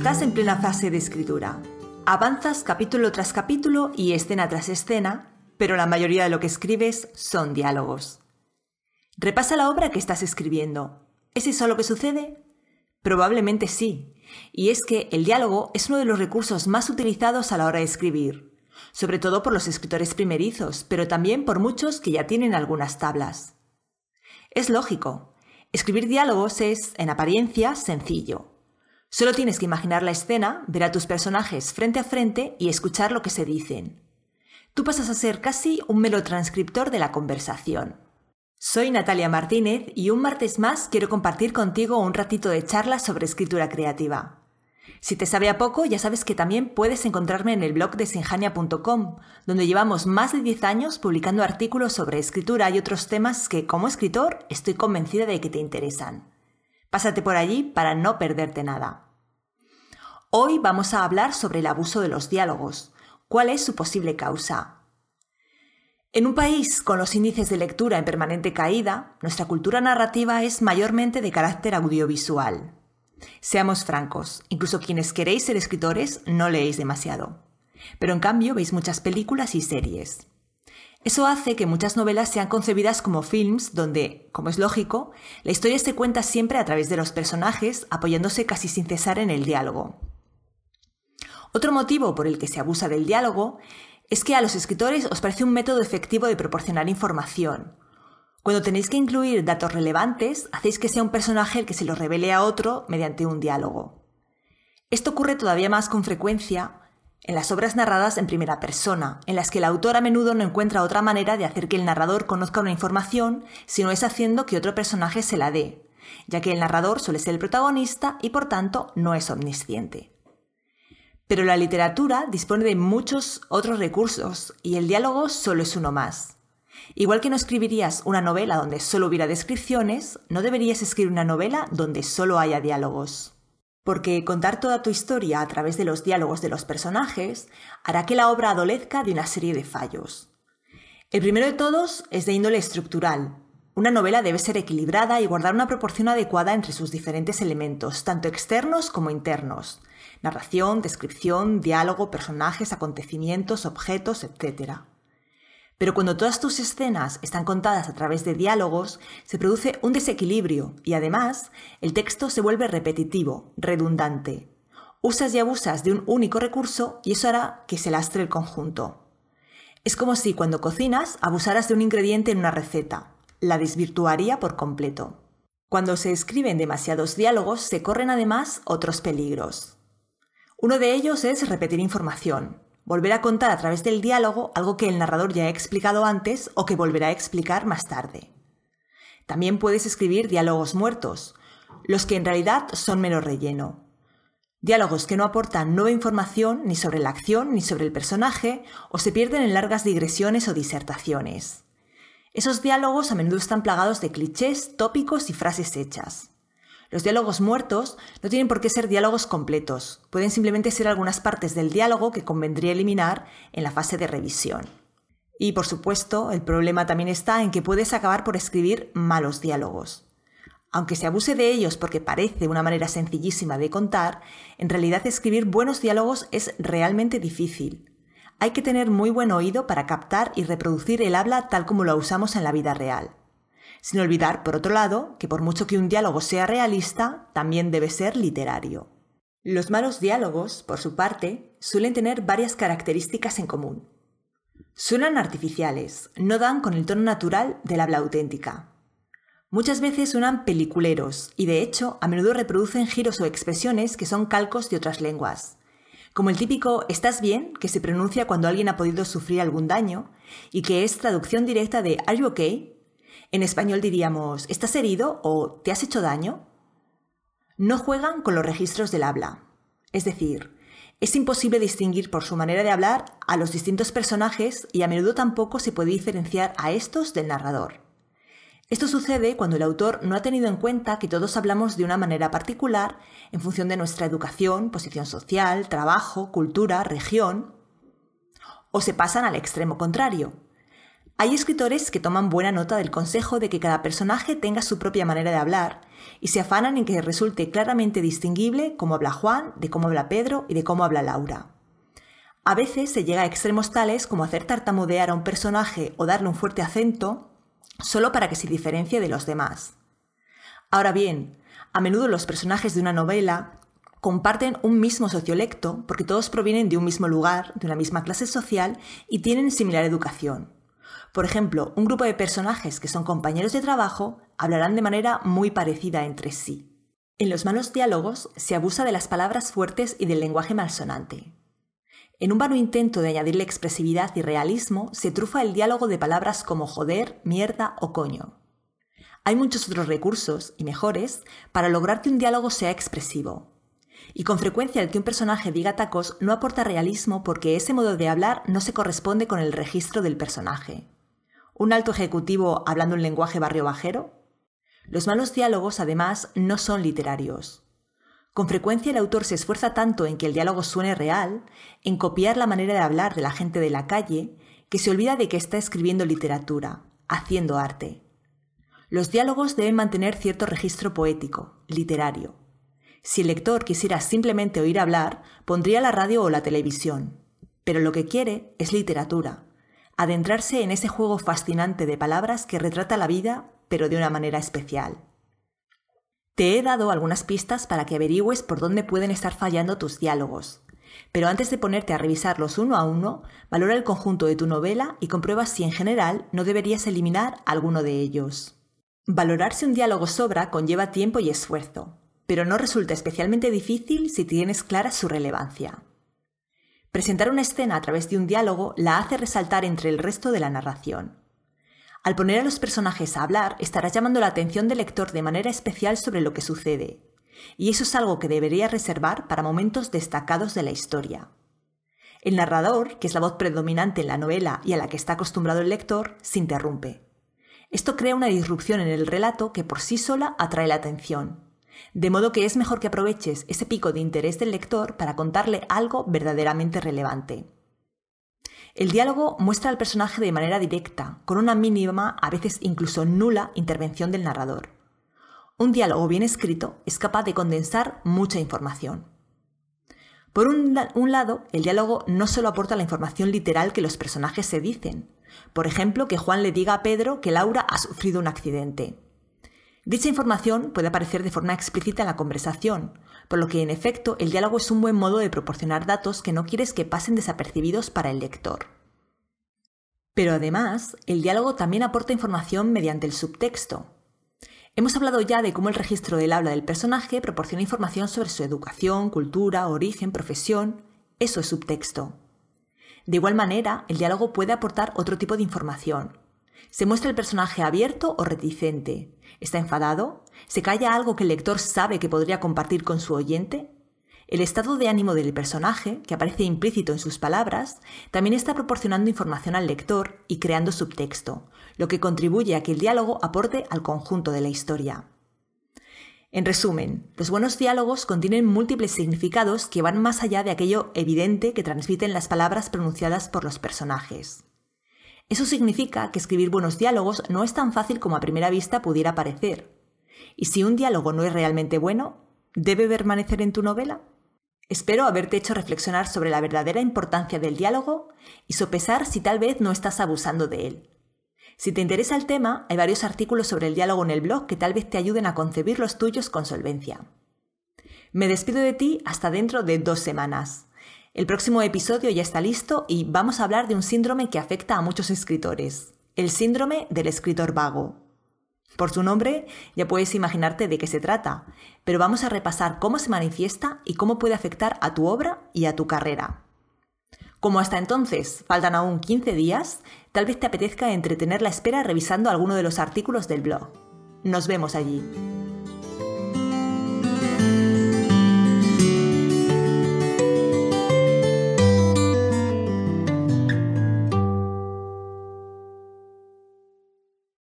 Estás en plena fase de escritura. Avanzas capítulo tras capítulo y escena tras escena, pero la mayoría de lo que escribes son diálogos. Repasa la obra que estás escribiendo. ¿Es eso lo que sucede? Probablemente sí. Y es que el diálogo es uno de los recursos más utilizados a la hora de escribir, sobre todo por los escritores primerizos, pero también por muchos que ya tienen algunas tablas. Es lógico. Escribir diálogos es, en apariencia, sencillo. Solo tienes que imaginar la escena, ver a tus personajes frente a frente y escuchar lo que se dicen. Tú pasas a ser casi un melotranscriptor de la conversación. Soy Natalia Martínez y un martes más quiero compartir contigo un ratito de charla sobre escritura creativa. Si te sabe a poco, ya sabes que también puedes encontrarme en el blog de sinjania.com, donde llevamos más de 10 años publicando artículos sobre escritura y otros temas que, como escritor, estoy convencida de que te interesan. Pásate por allí para no perderte nada. Hoy vamos a hablar sobre el abuso de los diálogos. ¿Cuál es su posible causa? En un país con los índices de lectura en permanente caída, nuestra cultura narrativa es mayormente de carácter audiovisual. Seamos francos, incluso quienes queréis ser escritores no leéis demasiado. Pero en cambio veis muchas películas y series. Eso hace que muchas novelas sean concebidas como films donde, como es lógico, la historia se cuenta siempre a través de los personajes, apoyándose casi sin cesar en el diálogo. Otro motivo por el que se abusa del diálogo es que a los escritores os parece un método efectivo de proporcionar información. Cuando tenéis que incluir datos relevantes, hacéis que sea un personaje el que se lo revele a otro mediante un diálogo. Esto ocurre todavía más con frecuencia en las obras narradas en primera persona, en las que el autor a menudo no encuentra otra manera de hacer que el narrador conozca una información, sino es haciendo que otro personaje se la dé, ya que el narrador suele ser el protagonista y por tanto no es omnisciente. Pero la literatura dispone de muchos otros recursos y el diálogo solo es uno más. Igual que no escribirías una novela donde solo hubiera descripciones, no deberías escribir una novela donde solo haya diálogos porque contar toda tu historia a través de los diálogos de los personajes hará que la obra adolezca de una serie de fallos. El primero de todos es de índole estructural. Una novela debe ser equilibrada y guardar una proporción adecuada entre sus diferentes elementos, tanto externos como internos. Narración, descripción, diálogo, personajes, acontecimientos, objetos, etc. Pero cuando todas tus escenas están contadas a través de diálogos, se produce un desequilibrio y además el texto se vuelve repetitivo, redundante. Usas y abusas de un único recurso y eso hará que se lastre el conjunto. Es como si cuando cocinas abusaras de un ingrediente en una receta. La desvirtuaría por completo. Cuando se escriben demasiados diálogos se corren además otros peligros. Uno de ellos es repetir información, volver a contar a través del diálogo algo que el narrador ya ha explicado antes o que volverá a explicar más tarde. También puedes escribir diálogos muertos, los que en realidad son menos relleno. Diálogos que no aportan nueva información ni sobre la acción ni sobre el personaje o se pierden en largas digresiones o disertaciones. Esos diálogos a menudo están plagados de clichés, tópicos y frases hechas. Los diálogos muertos no tienen por qué ser diálogos completos, pueden simplemente ser algunas partes del diálogo que convendría eliminar en la fase de revisión. Y por supuesto, el problema también está en que puedes acabar por escribir malos diálogos. Aunque se abuse de ellos porque parece una manera sencillísima de contar, en realidad escribir buenos diálogos es realmente difícil. Hay que tener muy buen oído para captar y reproducir el habla tal como lo usamos en la vida real. Sin olvidar, por otro lado, que por mucho que un diálogo sea realista, también debe ser literario. Los malos diálogos, por su parte, suelen tener varias características en común. Suenan artificiales, no dan con el tono natural del habla auténtica. Muchas veces suenan peliculeros y de hecho a menudo reproducen giros o expresiones que son calcos de otras lenguas, como el típico ¿estás bien? que se pronuncia cuando alguien ha podido sufrir algún daño y que es traducción directa de ¿Are you okay? En español diríamos, ¿estás herido o te has hecho daño? No juegan con los registros del habla. Es decir, es imposible distinguir por su manera de hablar a los distintos personajes y a menudo tampoco se puede diferenciar a estos del narrador. Esto sucede cuando el autor no ha tenido en cuenta que todos hablamos de una manera particular en función de nuestra educación, posición social, trabajo, cultura, región, o se pasan al extremo contrario, Hay escritores que toman buena nota del consejo de que cada personaje tenga su propia manera de hablar y se afanan en que resulte claramente distinguible cómo habla Juan, de cómo habla Pedro y de cómo habla Laura. A veces se llega a extremos tales como hacer tartamudear a un personaje o darle un fuerte acento solo para que se diferencie de los demás. Ahora bien, a menudo los personajes de una novela comparten un mismo sociolecto porque todos provienen de un mismo lugar, de una misma clase social y tienen similar educación. Por ejemplo, un grupo de personajes que son compañeros de trabajo hablarán de manera muy parecida entre sí. En los malos diálogos se abusa de las palabras fuertes y del lenguaje malsonante. En un vano intento de añadirle expresividad y realismo, se trufa el diálogo de palabras como joder, mierda o coño. Hay muchos otros recursos, y mejores, para lograr que un diálogo sea expresivo, y con frecuencia el que un personaje diga tacos no aporta realismo porque ese modo de hablar no se corresponde con el registro del personaje. ¿Un alto ejecutivo hablando un lenguaje barrio bajero? Los malos diálogos, además, no son literarios. Con frecuencia el autor se esfuerza tanto en que el diálogo suene real, en copiar la manera de hablar de la gente de la calle, que se olvida de que está escribiendo literatura, haciendo arte. Los diálogos deben mantener cierto registro poético, literario. Si el lector quisiera simplemente oír hablar, pondría la radio o la televisión. Pero lo que quiere es literatura, adentrarse en ese juego fascinante de palabras que retrata la vida, pero de una manera especial. Te he dado algunas pistas para que averigües por dónde pueden estar fallando tus diálogos. Pero antes de ponerte a revisarlos uno a uno, valora el conjunto de tu novela y comprueba si en general no deberías eliminar alguno de ellos. Valorar si un diálogo sobra conlleva tiempo y esfuerzo pero no resulta especialmente difícil si tienes clara su relevancia. Presentar una escena a través de un diálogo la hace resaltar entre el resto de la narración. Al poner a los personajes a hablar, estarás llamando la atención del lector de manera especial sobre lo que sucede, y eso es algo que debería reservar para momentos destacados de la historia. El narrador, que es la voz predominante en la novela y a la que está acostumbrado el lector, se interrumpe. Esto crea una disrupción en el relato que por sí sola atrae la atención, de modo que es mejor que aproveches ese pico de interés del lector para contarle algo verdaderamente relevante. El diálogo muestra al personaje de manera directa, con una mínima, a veces incluso nula, intervención del narrador. Un diálogo bien escrito es capaz de condensar mucha información. Por un, lado, el diálogo no solo aporta la información literal que los personajes se dicen. Por ejemplo, que Juan le diga a Pedro que Laura ha sufrido un accidente. Dicha información puede aparecer de forma explícita en la conversación, por lo que en efecto el diálogo es un buen modo de proporcionar datos que no quieres que pasen desapercibidos para el lector. Pero además, el diálogo también aporta información mediante el subtexto. Hemos hablado ya de cómo el registro del habla del personaje proporciona información sobre su educación, cultura, origen, profesión. Eso es subtexto. De igual manera, el diálogo puede aportar otro tipo de información, ¿Se muestra el personaje abierto o reticente? ¿Está enfadado? ¿Se calla algo que el lector sabe que podría compartir con su oyente? El estado de ánimo del personaje, que aparece implícito en sus palabras, también está proporcionando información al lector y creando subtexto, lo que contribuye a que el diálogo aporte al conjunto de la historia. En resumen, los buenos diálogos contienen múltiples significados que van más allá de aquello evidente que transmiten las palabras pronunciadas por los personajes. Eso significa que escribir buenos diálogos no es tan fácil como a primera vista pudiera parecer. Y si un diálogo no es realmente bueno, ¿debe permanecer en tu novela? Espero haberte hecho reflexionar sobre la verdadera importancia del diálogo y sopesar si tal vez no estás abusando de él. Si te interesa el tema, hay varios artículos sobre el diálogo en el blog que tal vez te ayuden a concebir los tuyos con solvencia. Me despido de ti hasta dentro de dos semanas. El próximo episodio ya está listo y vamos a hablar de un síndrome que afecta a muchos escritores, el síndrome del escritor vago. Por su nombre ya puedes imaginarte de qué se trata, pero vamos a repasar cómo se manifiesta y cómo puede afectar a tu obra y a tu carrera. Como hasta entonces faltan aún 15 días, tal vez te apetezca entretener la espera revisando alguno de los artículos del blog. Nos vemos allí.